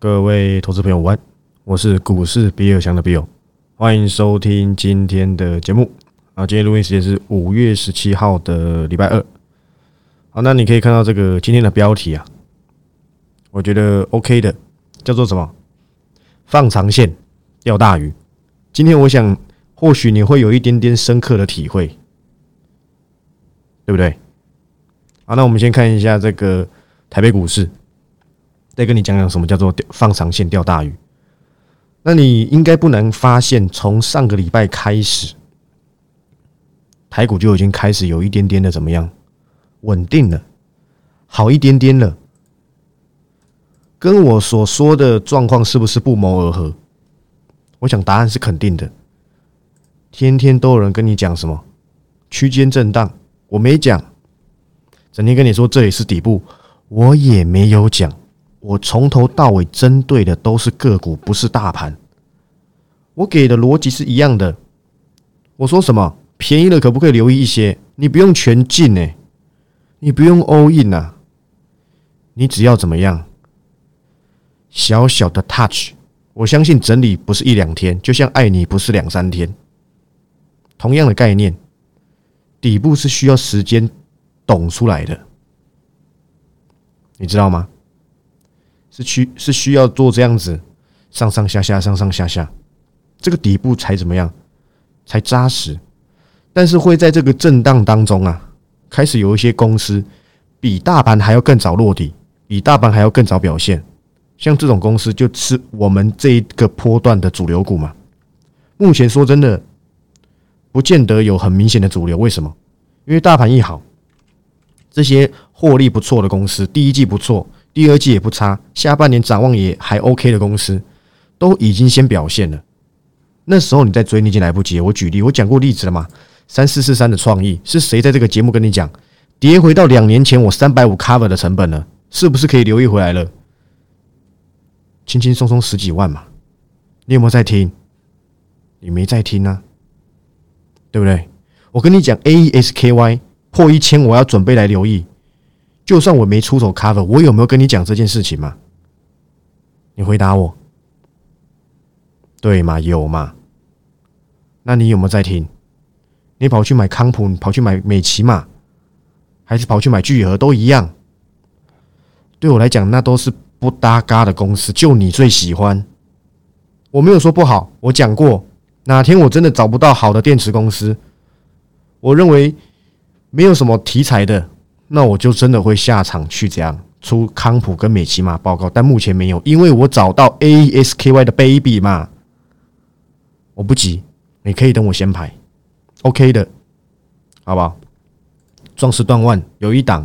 各位投资朋友，午安！我是股市比尔强的比尔，欢迎收听今天的节目。啊，今天录音时间是五月十七号的礼拜二。好，那你可以看到这个今天的标题啊，我觉得 OK 的，叫做什么？放长线钓大鱼。今天我想，或许你会有一点点深刻的体会，对不对？好，那我们先看一下这个台北股市。再跟你讲讲什么叫做放长线钓大鱼。那你应该不难发现，从上个礼拜开始，台股就已经开始有一点点的怎么样稳定了，好一点点了。跟我所说的状况是不是不谋而合？我想答案是肯定的。天天都有人跟你讲什么区间震荡，我没讲；整天跟你说这里是底部，我也没有讲。我从头到尾针对的都是个股，不是大盘。我给的逻辑是一样的。我说什么便宜了，可不可以留意一些？你不用全进哎，你不用 all in 呐，你只要怎么样？小小的 touch，我相信整理不是一两天，就像爱你不是两三天。同样的概念，底部是需要时间懂出来的，你知道吗？是需是需要做这样子上上下下上上下下，这个底部才怎么样才扎实？但是会在这个震荡当中啊，开始有一些公司比大盘还要更早落底，比大盘还要更早表现。像这种公司就是我们这一个波段的主流股嘛。目前说真的，不见得有很明显的主流。为什么？因为大盘一好，这些获利不错的公司，第一季不错。第二季也不差，下半年展望也还 OK 的公司，都已经先表现了。那时候你再追，你已经来不及。我举例，我讲过例子了嘛？三四四三的创意是谁在这个节目跟你讲？跌回到两年前我三百五 cover 的成本了，是不是可以留意回来了？轻轻松松十几万嘛，你有没有在听？你没在听啊？对不对？我跟你讲，A E S K Y 破一千，我要准备来留意。就算我没出手 cover，我有没有跟你讲这件事情嘛？你回答我，对吗？有吗？那你有没有在听？你跑去买康普，你跑去买美琪嘛，还是跑去买聚合都一样？对我来讲，那都是不搭嘎的公司，就你最喜欢。我没有说不好，我讲过，哪天我真的找不到好的电池公司，我认为没有什么题材的。那我就真的会下场去这样出康普跟美琪玛报告，但目前没有，因为我找到 A S K Y 的 baby 嘛，我不急，你可以等我先排，OK 的，好不好？壮士断腕有一档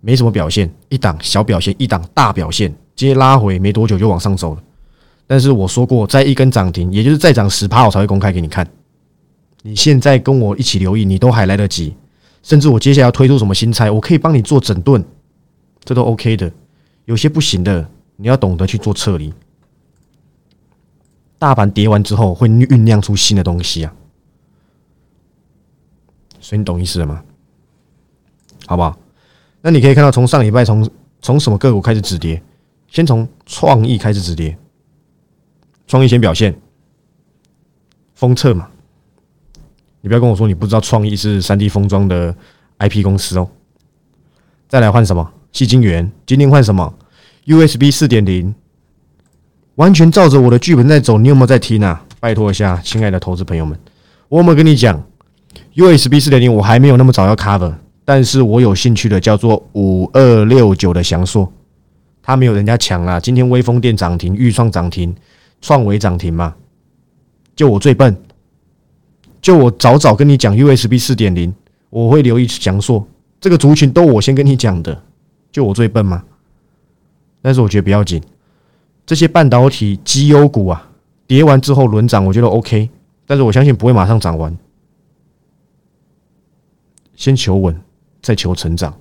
没什么表现，一档小表现，一档大表现，接拉回没多久就往上走了。但是我说过，在一根涨停，也就是再涨十趴，我才会公开给你看。你现在跟我一起留意，你都还来得及。甚至我接下来要推出什么新菜，我可以帮你做整顿，这都 OK 的。有些不行的，你要懂得去做撤离。大盘跌完之后，会酝酿出新的东西啊，所以你懂意思了吗？好不好？那你可以看到，从上礼拜从从什么个股开始止跌？先从创意开始止跌，创意先表现，封测嘛。你不要跟我说你不知道创意是三 D 封装的 IP 公司哦。再来换什么？细晶圆。今天换什么？USB 四点零。完全照着我的剧本在走，你有没有在听啊？拜托一下，亲爱的投资朋友们，我有没有跟你讲？USB 四点零我还没有那么早要 cover，但是我有兴趣的叫做五二六九的翔硕，它没有人家强啊。今天微风电涨停，预创涨停，创维涨停嘛，就我最笨。就我早早跟你讲 USB 四点零，我会留意讲说这个族群都我先跟你讲的，就我最笨吗？但是我觉得不要紧，这些半导体绩优股啊，跌完之后轮涨，我觉得 OK，但是我相信不会马上涨完，先求稳，再求成长。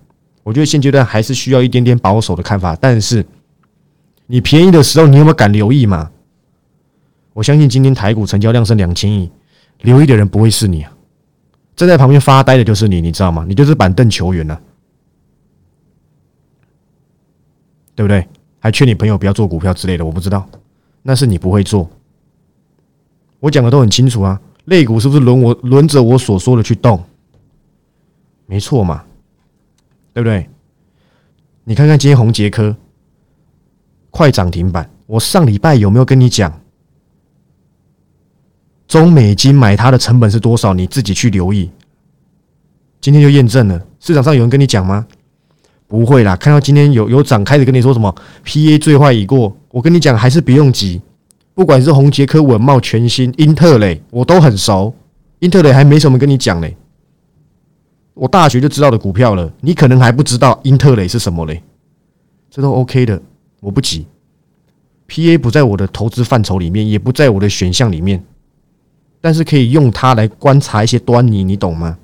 我觉得现阶段还是需要一点点保守的看法，但是你便宜的时候，你有没有敢留意嘛？我相信今天台股成交量是两千亿。留意的人不会是你啊，站在旁边发呆的就是你，你知道吗？你就是板凳球员啊，对不对？还劝你朋友不要做股票之类的，我不知道，那是你不会做。我讲的都很清楚啊，类股是不是轮我轮着我所说的去动？没错嘛，对不对？你看看今天红杰科快涨停板，我上礼拜有没有跟你讲？中美金买它的成本是多少？你自己去留意。今天就验证了，市场上有人跟你讲吗？不会啦，看到今天有有涨，开始跟你说什么 PA 最坏已过，我跟你讲还是不用急。不管是红杰科、稳茂、全新、英特雷，我都很熟。英特雷还没什么跟你讲嘞，我大学就知道的股票了，你可能还不知道英特雷是什么嘞。这都 OK 的，我不急。PA 不在我的投资范畴里面，也不在我的选项里面。但是可以用它来观察一些端倪，你懂吗？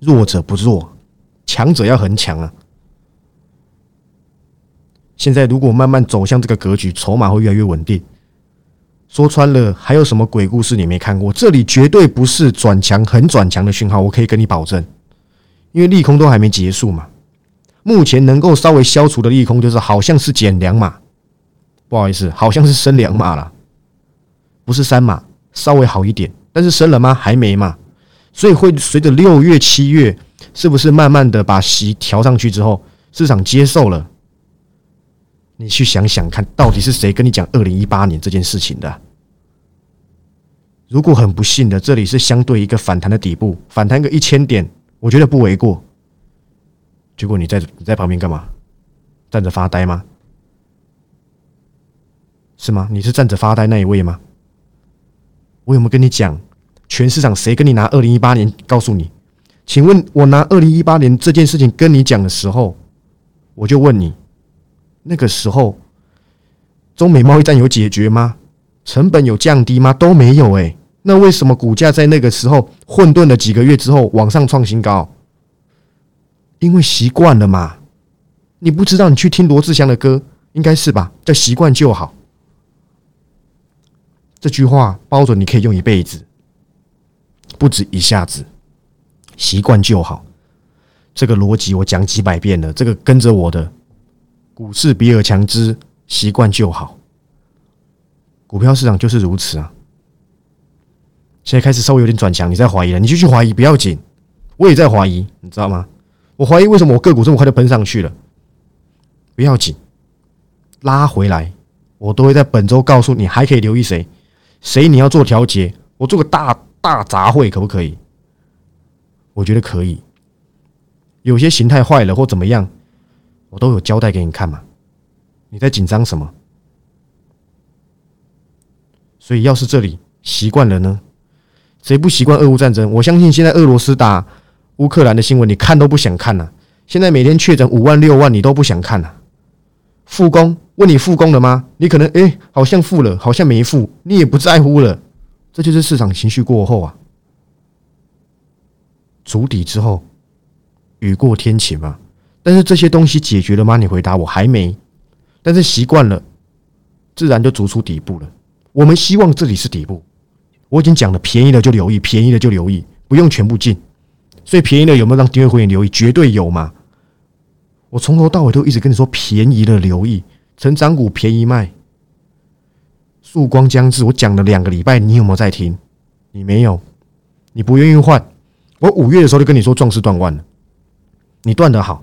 弱者不弱，强者要很强啊！现在如果慢慢走向这个格局，筹码会越来越稳定。说穿了，还有什么鬼故事你没看过？这里绝对不是转强、很转强的讯号，我可以跟你保证，因为利空都还没结束嘛。目前能够稍微消除的利空，就是好像是减两码，不好意思，好像是升两码了。不是三码，稍微好一点，但是升了吗？还没嘛，所以会随着六月、七月，是不是慢慢的把息调上去之后，市场接受了？你去想想看，到底是谁跟你讲二零一八年这件事情的？如果很不幸的，这里是相对一个反弹的底部，反弹个一千点，我觉得不为过。结果你在你在旁边干嘛？站着发呆吗？是吗？你是站着发呆那一位吗？我有没有跟你讲？全市场谁跟你拿二零一八年告诉你？请问我拿二零一八年这件事情跟你讲的时候，我就问你，那个时候中美贸易战有解决吗？成本有降低吗？都没有诶。那为什么股价在那个时候混沌了几个月之后往上创新高？因为习惯了嘛。你不知道，你去听罗志祥的歌，应该是吧？叫习惯就好。这句话包准你可以用一辈子，不止一下子，习惯就好。这个逻辑我讲几百遍了。这个跟着我的股市比尔强之习惯就好。股票市场就是如此啊。现在开始稍微有点转强，你在怀疑了，你就去怀疑不要紧，我也在怀疑，你知道吗？我怀疑为什么我个股这么快就喷上去了？不要紧，拉回来，我都会在本周告诉你，还可以留意谁。谁你要做调节？我做个大大杂烩可不可以？我觉得可以。有些形态坏了或怎么样，我都有交代给你看嘛。你在紧张什么？所以要是这里习惯了呢？谁不习惯俄乌战争？我相信现在俄罗斯打乌克兰的新闻，你看都不想看呐。现在每天确诊五万六万，你都不想看呐。复工？问你复工了吗？你可能哎，好像复了，好像没复，你也不在乎了。这就是市场情绪过后啊，筑底之后，雨过天晴嘛。但是这些东西解决了吗？你回答我还没。但是习惯了，自然就逐出底部了。我们希望这里是底部。我已经讲了，便宜的就留意，便宜的就留意，不用全部进。所以便宜的有没有让订阅会员留意？绝对有嘛。我从头到尾都一直跟你说，便宜的留意。成长股便宜卖，曙光将至。我讲了两个礼拜，你有没有在听？你没有，你不愿意换。我五月的时候就跟你说，壮士断腕了。你断的好，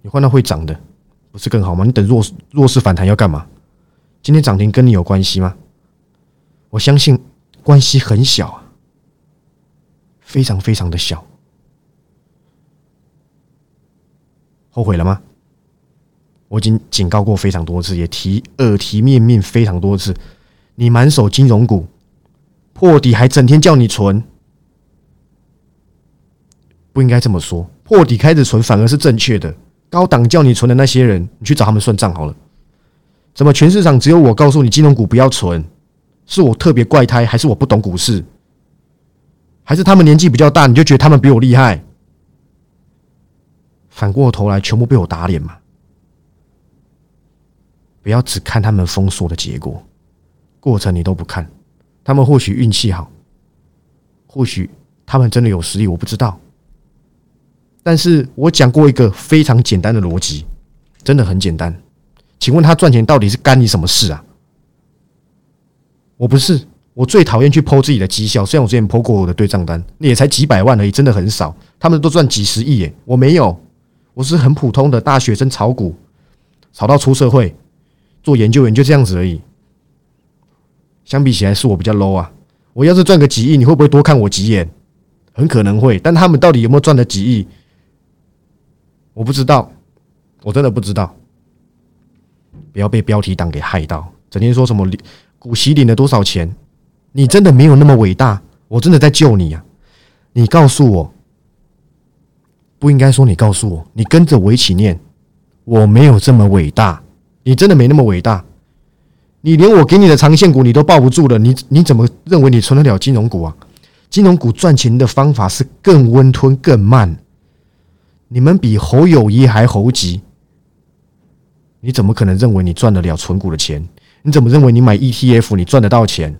你换到会涨的，不是更好吗？你等弱弱势反弹要干嘛？今天涨停跟你有关系吗？我相信关系很小啊，非常非常的小。后悔了吗？我已经警告过非常多次，也提耳提面命非常多次。你满手金融股破底，还整天叫你存，不应该这么说。破底开始存反而是正确的。高档叫你存的那些人，你去找他们算账好了。怎么全市场只有我告诉你金融股不要存？是我特别怪胎，还是我不懂股市？还是他们年纪比较大，你就觉得他们比我厉害？反过头来，全部被我打脸嘛？不要只看他们封锁的结果，过程你都不看。他们或许运气好，或许他们真的有实力，我不知道。但是我讲过一个非常简单的逻辑：真的很简单。请问他赚钱到底是干你什么事啊？我不是，我最讨厌去剖自己的绩效。虽然我之前剖过我的对账单，那也才几百万而已，真的很少。他们都赚几十亿耶，我没有，我是很普通的大学生炒股，炒到出社会做研究员就这样子而已。相比起来，是我比较 low 啊。我要是赚个几亿，你会不会多看我几眼？很可能会，但他们到底有没有赚了几亿，我不知道，我真的不知道。不要被标题党给害到，整天说什么股息领了多少钱？你真的没有那么伟大，我真的在救你啊！你告诉我，不应该说你告诉我，你跟着我一起念，我没有这么伟大，你真的没那么伟大，你连我给你的长线股你都抱不住了，你你怎么认为你存得了金融股啊？金融股赚钱的方法是更温吞、更慢，你们比侯友谊还猴急。你怎么可能认为你赚得了存股的钱？你怎么认为你买 ETF 你赚得到钱？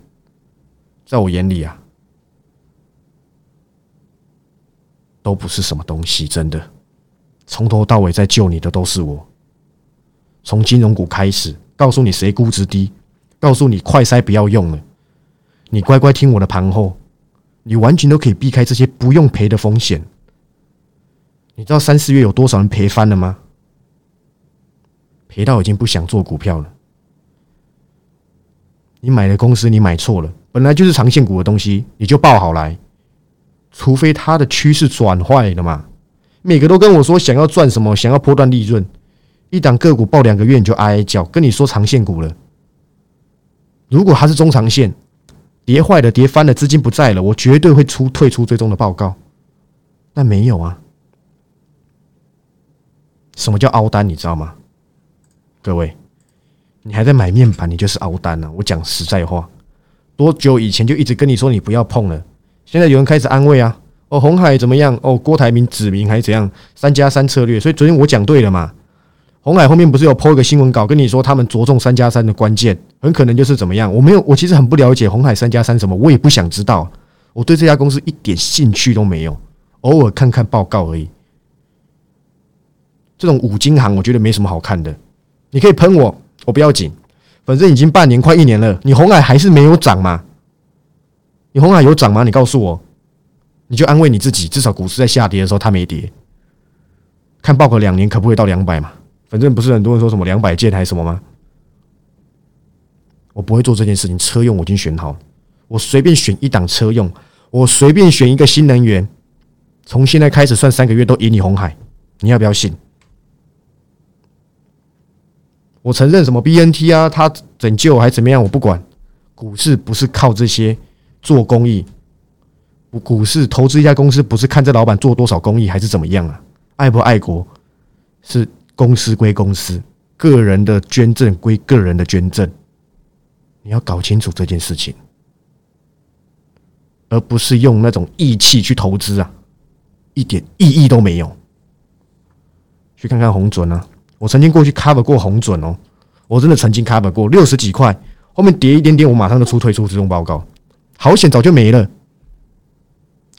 在我眼里啊，都不是什么东西。真的，从头到尾在救你的都是我。从金融股开始，告诉你谁估值低，告诉你快筛不要用了，你乖乖听我的盘后，你完全都可以避开这些不用赔的风险。你知道三四月有多少人赔翻了吗？赔到已经不想做股票了。你买的公司你买错了，本来就是长线股的东西，你就报好来。除非它的趋势转坏了嘛。每个都跟我说想要赚什么，想要破断利润，一档个股报两个月你就哀哀叫，跟你说长线股了。如果它是中长线，跌坏了、跌翻了，资金不在了，我绝对会出退出最终的报告。但没有啊。什么叫凹单？你知道吗？各位，你还在买面板，你就是熬单了。我讲实在话，多久以前就一直跟你说你不要碰了，现在有人开始安慰啊。哦，红海怎么样？哦，郭台铭指明还是怎样？三加三策略。所以昨天我讲对了嘛？红海后面不是有抛一个新闻稿跟你说他们着重三加三的关键，很可能就是怎么样？我没有，我其实很不了解红海三加三什么，我也不想知道。我对这家公司一点兴趣都没有，偶尔看看报告而已。这种五金行，我觉得没什么好看的。你可以喷我，我不要紧，反正已经半年快一年了，你红海还是没有涨吗？你红海有涨吗？你告诉我，你就安慰你自己，至少股市在下跌的时候它没跌。看报个两年可不可以到两百嘛？反正不是很多人说什么两百件还是什么吗？我不会做这件事情。车用我已经选好，我随便选一档车用，我随便选一个新能源，从现在开始算三个月都赢你红海，你要不要信？我承认什么 BNT 啊，它拯救还怎么样？我不管。股市不是靠这些做公益，股市投资一家公司不是看这老板做多少公益还是怎么样啊？爱不爱国是公司归公司，个人的捐赠归个人的捐赠。你要搞清楚这件事情，而不是用那种义气去投资啊，一点意义都没有。去看看红准啊。我曾经过去 cover 过红准哦，我真的曾经 cover 过六十几块，后面跌一点点，我马上就出退出自动报告，好险早就没了，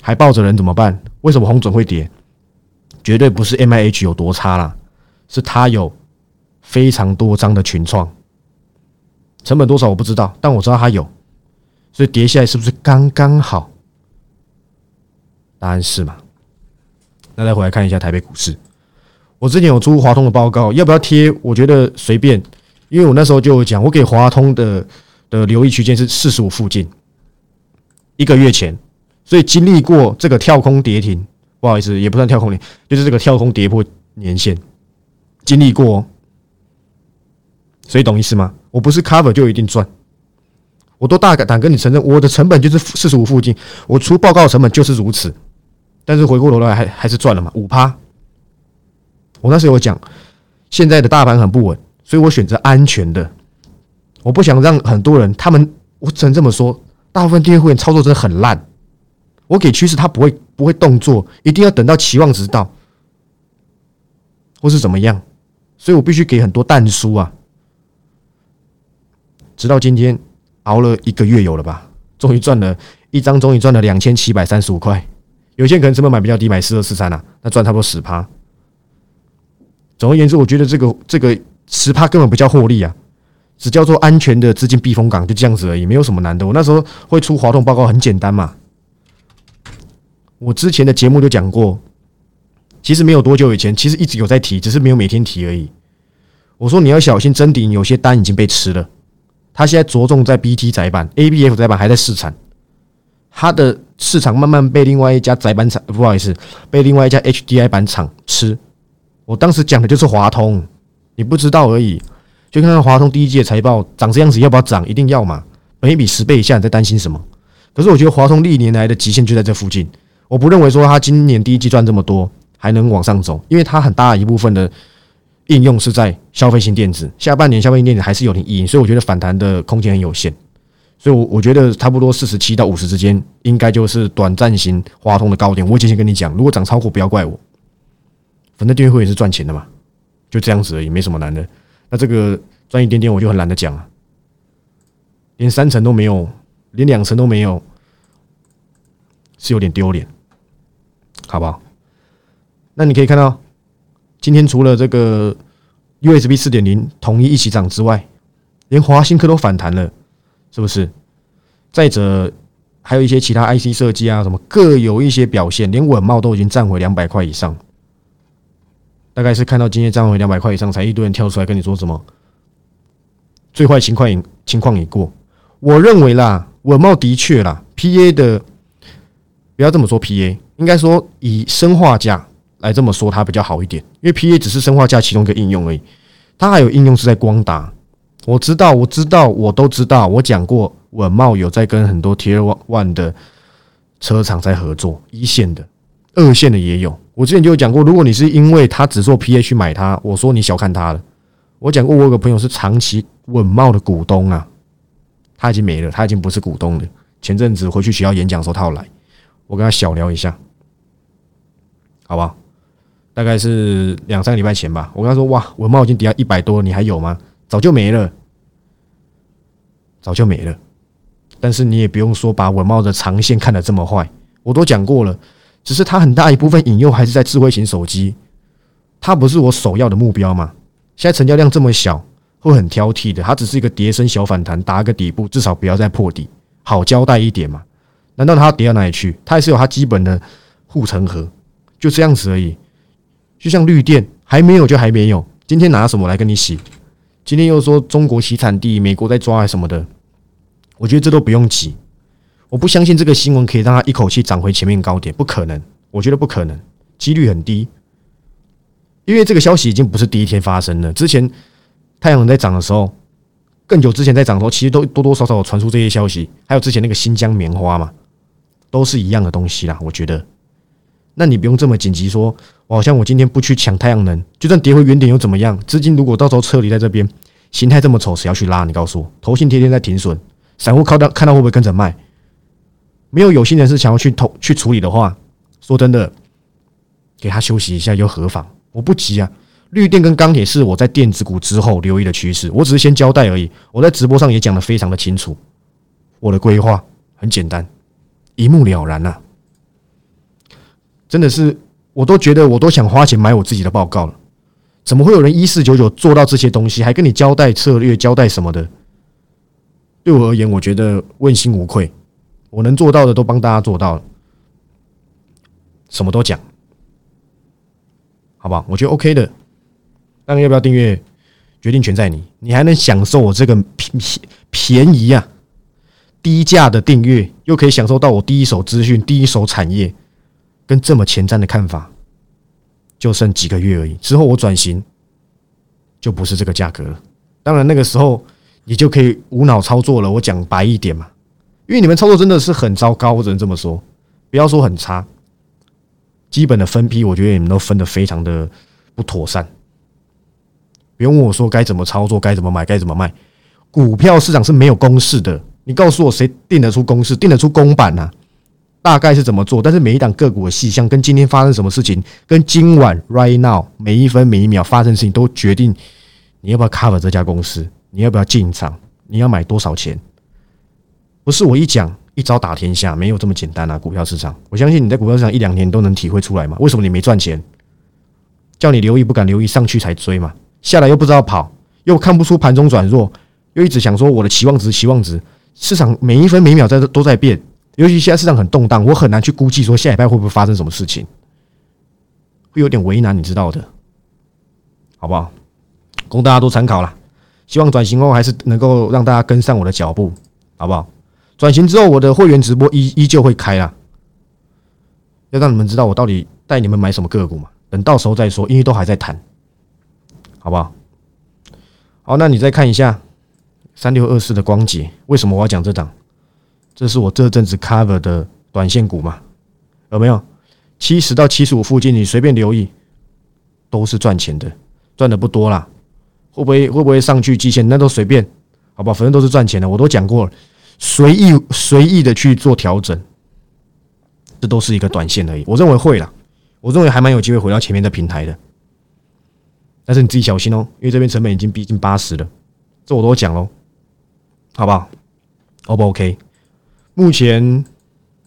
还抱着人怎么办？为什么红准会跌？绝对不是 M I H 有多差啦，是他有非常多张的群创，成本多少我不知道，但我知道他有，所以跌下来是不是刚刚好？答案是嘛？那再回来看一下台北股市。我之前有出华通的报告，要不要贴？我觉得随便，因为我那时候就讲，我给华通的的留意区间是四十五附近，一个月前，所以经历过这个跳空跌停，不好意思，也不算跳空跌，就是这个跳空跌破年线，经历过，所以懂意思吗？我不是 cover 就一定赚，我都大胆跟你承认，我的成本就是四十五附近，我出报告成本就是如此，但是回过头来还还是赚了嘛，五趴。我那时有讲，现在的大盘很不稳，所以我选择安全的。我不想让很多人，他们我只能这么说，大部分订阅会员操作真的很烂。我给趋势，他不会不会动作，一定要等到期望值到，或是怎么样，所以我必须给很多蛋书啊。直到今天熬了一个月有了吧，终于赚了一张，终于赚了两千七百三十五块。有些人可能成本买比较低，买四二四三啊，那赚差不多十趴。总而言之，我觉得这个这个十趴根本不叫获利啊，只叫做安全的资金避风港，就这样子而已，没有什么难的。我那时候会出滑动报告，很简单嘛。我之前的节目就讲过，其实没有多久以前，其实一直有在提，只是没有每天提而已。我说你要小心，真顶有些单已经被吃了。他现在着重在 BT 窄板，ABF 窄板还在试产，它的市场慢慢被另外一家窄板厂，不好意思，被另外一家 HDI 板厂吃。我当时讲的就是华通，你不知道而已。就看看华通第一季的财报长这样子，要不要涨？一定要嘛？本一笔十倍以下，你在担心什么？可是我觉得华通历年来的极限就在这附近。我不认为说它今年第一季赚这么多还能往上走，因为它很大一部分的应用是在消费性电子，下半年消费性电子还是有点意义，所以我觉得反弹的空间很有限。所以，我我觉得差不多四十七到五十之间，应该就是短暂型华通的高点。我已经先跟你讲，如果涨超过，不要怪我。反正订阅会也是赚钱的嘛，就这样子而已，没什么难的。这个赚一点点，我就很懒得讲了，连三成都没有，连两成都没有，是有点丢脸，好不好？那你可以看到，今天除了这个 USB 四点零统一一起涨之外，连华新科都反弹了，是不是？再者，还有一些其他 IC 设计啊，什么各有一些表现，连稳茂都已经站回两百块以上。大概是看到今天涨回两百块以上，才一堆人跳出来跟你说什么最坏情况已情况已过。我认为啦，稳茂的确啦，PA 的不要这么说，PA 应该说以生化价来这么说，它比较好一点，因为 PA 只是生化价其中一个应用而已，它还有应用是在光达。我知道，我知道，我都知道，我讲过，稳茂有在跟很多 Tier One 的车厂在合作，一线的、二线的也有。我之前就有讲过，如果你是因为他只做 PA 去买它，我说你小看他了。我讲过，我有个朋友是长期稳茂的股东啊，他已经没了，他已经不是股东了。前阵子回去学校演讲的时候，他要来，我跟他小聊一下，好不好？大概是两三个礼拜前吧。我跟他说：“哇，稳茂已经跌到一百多，你还有吗？”早就没了，早就没了。但是你也不用说把稳茂的长线看得这么坏，我都讲过了。只是它很大一部分引诱还是在智慧型手机，它不是我首要的目标嘛？现在成交量这么小，会很挑剔的。它只是一个跌升小反弹，打个底部，至少不要再破底，好交代一点嘛？难道它跌到哪里去？它还是有它基本的护城河，就这样子而已。就像绿电还没有就还没有，今天拿什么来跟你洗？今天又说中国洗产地，美国在抓什么的？我觉得这都不用急。我不相信这个新闻可以让它一口气涨回前面高点，不可能，我觉得不可能，几率很低。因为这个消息已经不是第一天发生了，之前太阳能在涨的时候，更久之前在涨的时候，其实都多多少少有传出这些消息，还有之前那个新疆棉花嘛，都是一样的东西啦。我觉得，那你不用这么紧急说，我好像我今天不去抢太阳能，就算跌回原点又怎么样？资金如果到时候撤离在这边，形态这么丑，谁要去拉？你告诉我，投信天天在停损，散户看到看到会不会跟着卖？没有有心人士想要去投去处理的话，说真的，给他休息一下又何妨？我不急啊。绿电跟钢铁是我在电子股之后留意的趋势，我只是先交代而已。我在直播上也讲的非常的清楚，我的规划很简单，一目了然呐。真的是，我都觉得我都想花钱买我自己的报告了。怎么会有人一四九九做到这些东西，还跟你交代策略、交代什么的？对我而言，我觉得问心无愧。我能做到的都帮大家做到了，什么都讲，好不好？我觉得 OK 的。那要不要订阅？决定权在你。你还能享受我这个便便宜啊、低价的订阅，又可以享受到我第一手资讯、第一手产业跟这么前瞻的看法。就剩几个月而已，之后我转型就不是这个价格了。当然，那个时候你就可以无脑操作了。我讲白一点嘛。因为你们操作真的是很糟糕，我只能这么说，不要说很差，基本的分批，我觉得你们都分的非常的不妥善。不用问我说该怎么操作，该怎么买，该怎么卖。股票市场是没有公式的，你告诉我谁定得出公式，定得出公版呢？大概是怎么做？但是每一档个股的细项，跟今天发生什么事情，跟今晚 right now 每一分每一秒发生的事情，都决定你要不要 cover 这家公司，你要不要进场，你要买多少钱。不是我一讲一招打天下，没有这么简单啊！股票市场，我相信你在股票市场一两年都能体会出来嘛？为什么你没赚钱？叫你留意不敢留意，上去才追嘛，下来又不知道跑，又看不出盘中转弱，又一直想说我的期望值期望值，市场每一分每秒在都在变，尤其现在市场很动荡，我很难去估计说下礼拜会不会发生什么事情，会有点为难，你知道的，好不好？供大家都参考了，希望转型后还是能够让大家跟上我的脚步，好不好？转型之后，我的会员直播依依旧会开啦，要让你们知道我到底带你们买什么个股嘛。等到时候再说，因为都还在谈，好不好？好，那你再看一下三六二四的光洁，为什么我要讲这档？这是我这阵子 cover 的短线股嘛？有没有七十到七十五附近？你随便留意，都是赚钱的，赚的不多啦。会不会会不会上去极限？那都随便，好吧？反正都是赚钱的，我都讲过了，随意随意的去做调整，这都是一个短线而已。我认为会啦。我认为还蛮有机会回到前面的平台的，但是你自己小心哦，因为这边成本已经逼近八十了，这我都讲喽，好不好？O 不 OK？目前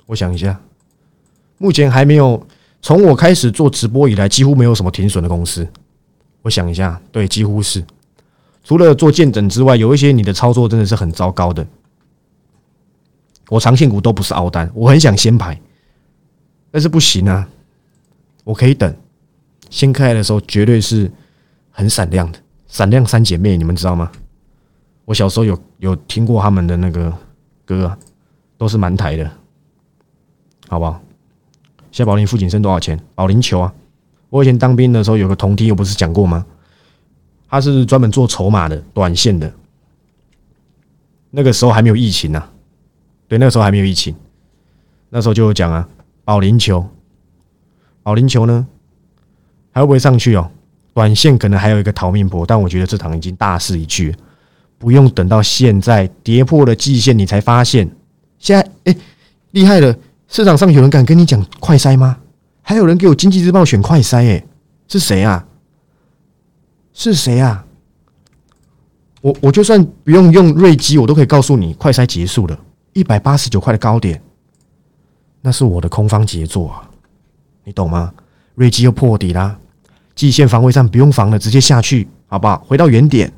我想一下，目前还没有从我开始做直播以来，几乎没有什么停损的公司。我想一下，对，几乎是除了做见证之外，有一些你的操作真的是很糟糕的。我长线股都不是熬单，我很想先排，但是不行啊。我可以等，先开的时候绝对是很闪亮的，闪亮三姐妹，你们知道吗？我小时候有有听过他们的那个歌啊，都是蛮台的，好不好？现在宝林富锦生多少钱？保龄球啊！我以前当兵的时候有个同梯，我不是讲过吗？他是专门做筹码的，短线的。那个时候还没有疫情呢，对，那个时候还没有疫情，那时候就讲啊，保龄球。保龄球呢，还会不会上去哦？短线可能还有一个逃命波，但我觉得这场已经大势已去，不用等到现在跌破了季线，你才发现。现在哎，厉害了！市场上有人敢跟你讲快筛吗？还有人给我经济日报选快筛，哎，是谁啊？是谁啊？我我就算不用用瑞基，我都可以告诉你，快筛结束了，一百八十九块的高点，那是我的空方杰作啊！你懂吗？瑞基又破底啦，季线防卫战不用防了，直接下去，好不好？回到原点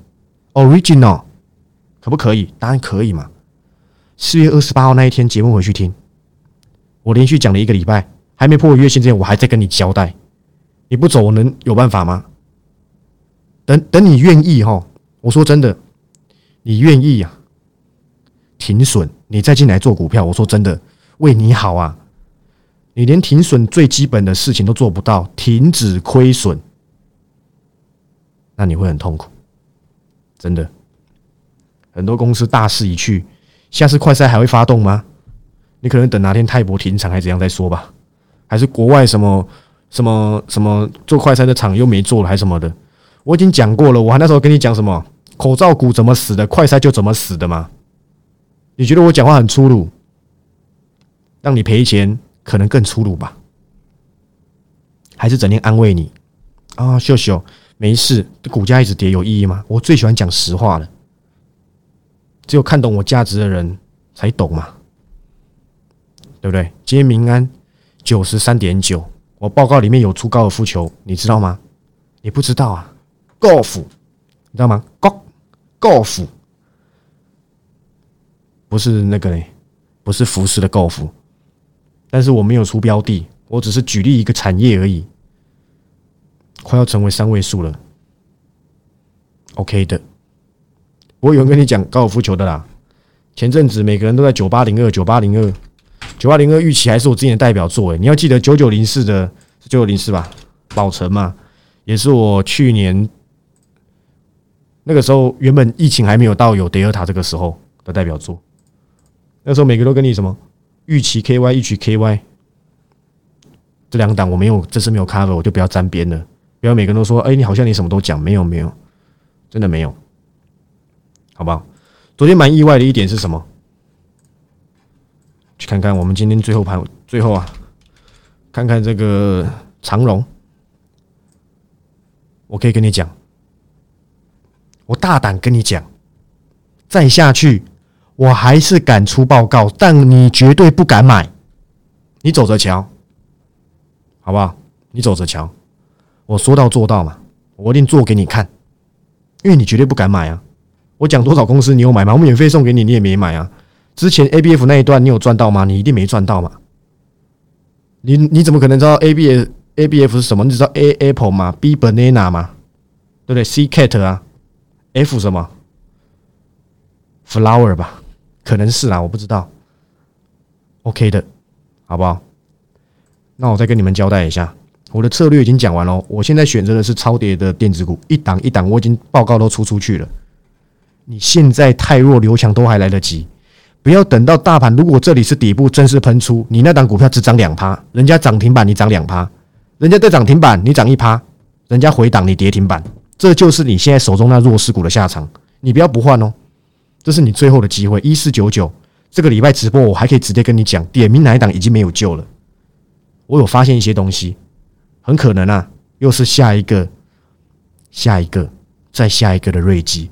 ，original，可不可以？当然可以嘛。四月二十八号那一天节目回去听，我连续讲了一个礼拜，还没破月线之前，我还在跟你交代。你不走，我能有办法吗？等等，你愿意哈？我说真的，你愿意呀？停损，你再进来做股票，我说真的，为你好啊。你连停损最基本的事情都做不到，停止亏损，那你会很痛苦，真的。很多公司大势已去，下次快赛还会发动吗？你可能等哪天泰博停产还怎样再说吧，还是国外什么什么什么做快餐的厂又没做了，还是什么的？我已经讲过了，我还那时候跟你讲什么口罩股怎么死的，快赛就怎么死的吗？你觉得我讲话很粗鲁，让你赔钱？可能更粗鲁吧，还是整天安慰你啊？秀秀没事，这股价一直跌有意义吗？我最喜欢讲实话了，只有看懂我价值的人才懂嘛，对不对？今天民安九十三点九，我报告里面有出高尔夫球，你知道吗？你不知道啊？Golf，你知道吗？Go Golf 不是那个嘞，不是服饰的 Golf。但是我没有出标的，我只是举例一个产业而已，快要成为三位数了，OK 的。我有人跟你讲高尔夫球的啦，前阵子每个人都在九八零二九八零二。九八零二预期还是我之前的代表作诶，你要记得九九零四的九九零四吧，宝城嘛，也是我去年那个时候原本疫情还没有到有德尔塔这个时候的代表作，那时候每个都跟你什么？预期 KY 预期 KY 这两档我没有，这次没有 cover，我就不要沾边了。不要每个人都说，哎，你好像你什么都讲，没有没有，真的没有，好不好？昨天蛮意外的一点是什么？去看看我们今天最后盘最后啊，看看这个长荣，我可以跟你讲，我大胆跟你讲，再下去。我还是敢出报告，但你绝对不敢买。你走着瞧，好不好？你走着瞧。我说到做到嘛，我一定做给你看，因为你绝对不敢买啊。我讲多少公司你有买吗？我免费送给你，你也没买啊。之前 A B F 那一段你有赚到吗？你一定没赚到嘛。你你怎么可能知道 A B A B F 是什么？你知道 A Apple 吗？B Banana 吗？对不对？C Cat 啊？F 什么？Flower 吧？可能是啊，我不知道。OK 的，好不好？那我再跟你们交代一下，我的策略已经讲完了。我现在选择的是超跌的电子股，一档一档，我已经报告都出出去了。你现在太弱留强都还来得及。不要等到大盘，如果这里是底部正式喷出，你那档股票只涨两趴，人家涨停板你涨两趴，人家在涨停板你涨一趴，人家回档你跌停板，这就是你现在手中那弱势股的下场。你不要不换哦，这是你最后的机会。一四九九这个礼拜直播，我还可以直接跟你讲，点名哪一档已经没有救了。我有发现一些东西，很可能啊，又是下一个、下一个、再下一个的瑞基，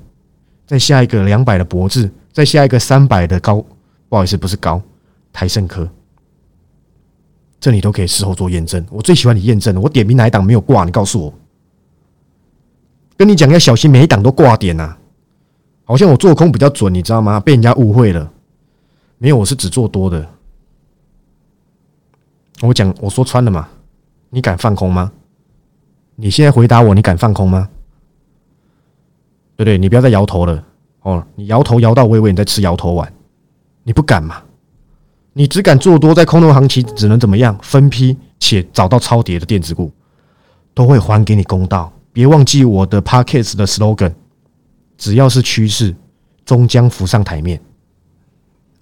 再下一个两百的脖子。再下一个三百的高，不好意思，不是高，台盛科，这你都可以事后做验证。我最喜欢你验证了，我点名哪一档没有挂，你告诉我。跟你讲要小心，每一档都挂点呐，好像我做空比较准，你知道吗？被人家误会了，没有，我是只做多的。我讲我说穿了嘛，你敢放空吗？你现在回答我，你敢放空吗？对不对？你不要再摇头了。哦，你摇头摇到我以为你在吃摇头丸，你不敢嘛？你只敢做多，在空头行情只能怎么样？分批且找到超跌的电子股，都会还给你公道。别忘记我的 Parkes 的 slogan：只要是趋势，终将浮上台面。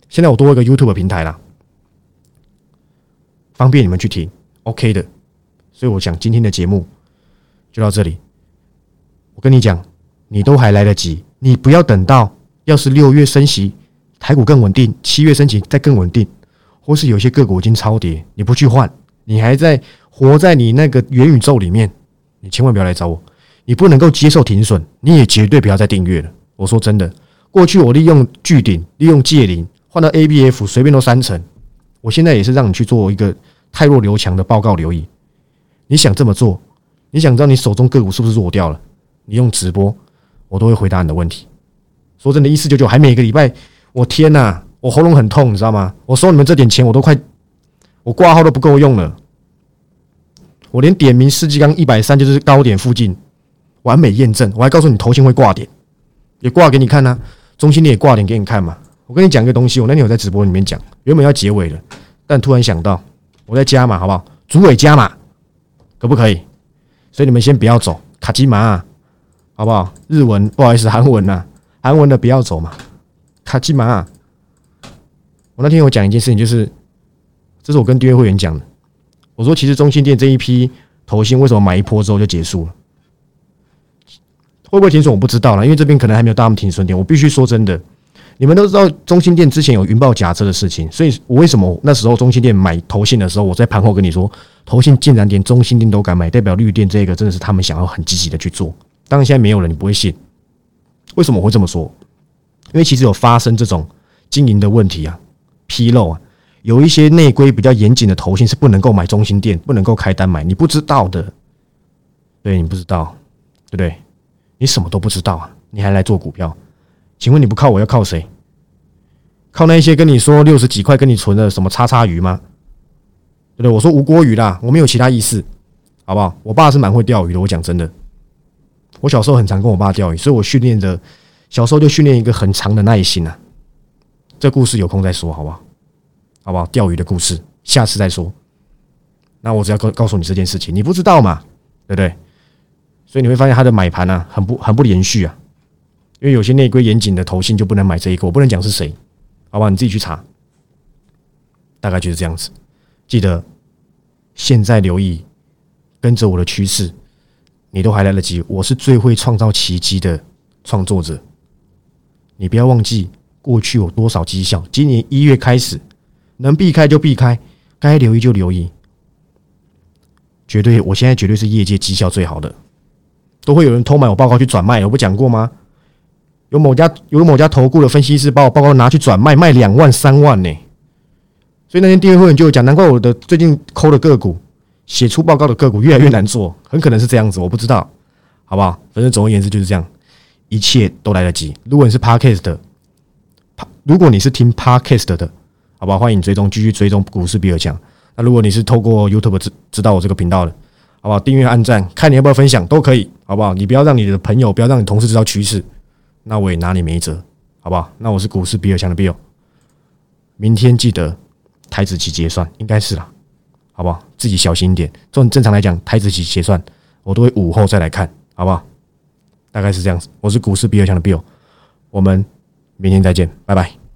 现在我多一个 YouTube 平台啦，方便你们去听，OK 的。所以我想今天的节目就到这里。我跟你讲，你都还来得及。你不要等到要是六月升息，台股更稳定；七月升息再更稳定，或是有些个股已经超跌，你不去换，你还在活在你那个元宇宙里面，你千万不要来找我。你不能够接受停损，你也绝对不要再订阅了。我说真的，过去我利用巨顶、利用借零换到 ABF，随便都三成。我现在也是让你去做一个太弱留强的报告留意。你想这么做，你想知道你手中个股是不是弱掉了？你用直播。我都会回答你的问题。说真的，一四九九还每个礼拜，我天呐，我喉咙很痛，你知道吗？我收你们这点钱，我都快，我挂号都不够用了。我连点名世纪刚一百三就是高点附近，完美验证。我还告诉你头型会挂点，也挂给你看呢。中心点也挂点给你看嘛。我跟你讲一个东西，我那天有在直播里面讲，原本要结尾了，但突然想到，我在加码，好不好？主尾加码，可不可以？所以你们先不要走，卡基玛。好不好？日文不好意思，韩文呐，韩文的不要走嘛。卡基玛，我那天有讲一件事情，就是这是我跟订阅会员讲的。我说，其实中心店这一批头薪为什么买一波之后就结束了？会不会停损？我不知道了，因为这边可能还没有到他们停损点。我必须说真的，你们都知道中心店之前有云豹假车的事情，所以我为什么那时候中心店买头信的时候，我在盘后跟你说，头信竟然连中心店都敢买，代表绿电这个真的是他们想要很积极的去做。当然现在没有了，你不会信。为什么我会这么说？因为其实有发生这种经营的问题啊，纰漏啊，有一些内规比较严谨的投信是不能够买中心店，不能够开单买，你不知道的。对你不知道，对不对？你什么都不知道啊，你还来做股票？请问你不靠我要靠谁？靠那些跟你说六十几块跟你存的什么叉叉鱼吗？对不对？我说无锅鱼啦，我没有其他意思，好不好？我爸是蛮会钓鱼的，我讲真的。我小时候很常跟我爸钓鱼，所以我训练着小时候就训练一个很长的耐心啊。这故事有空再说，好不好？好不好？钓鱼的故事，下次再说。那我只要告告诉你这件事情，你不知道嘛？对不对？所以你会发现他的买盘呢，很不很不连续啊。因为有些内规严谨的投信就不能买这一个，我不能讲是谁，好吧？你自己去查。大概就是这样子。记得现在留意，跟着我的趋势。你都还来得及，我是最会创造奇迹的创作者。你不要忘记过去有多少绩效。今年一月开始，能避开就避开，该留意就留意。绝对，我现在绝对是业界绩效最好的。都会有人偷买我报告去转卖，我不讲过吗？有某家有某家投顾的分析师把我报告拿去转卖，卖两万三万呢。所以那天订阅会员就讲，难怪我的最近抠的个股写出报告的个股越来越难做，很可能是这样子，我不知道，好不好？反正总而言之就是这样，一切都来得及。如果你是 Podcast 的，如果你是听 Podcast 的，好不好？欢迎追踪，继续追踪股市比尔强。那如果你是透过 YouTube 知知道我这个频道的，好不好？订阅、按赞，看你要不要分享都可以，好不好？你不要让你的朋友，不要让你同事知道趋势，那我也拿你没辙，好不好？那我是股市比尔强的 Bill，明天记得台子期结算，应该是啦。好不好？自己小心一点。正正常来讲，台子期结算，我都会午后再来看，好不好？大概是这样子。我是股市比尔强的 Bill，我们明天再见，拜拜。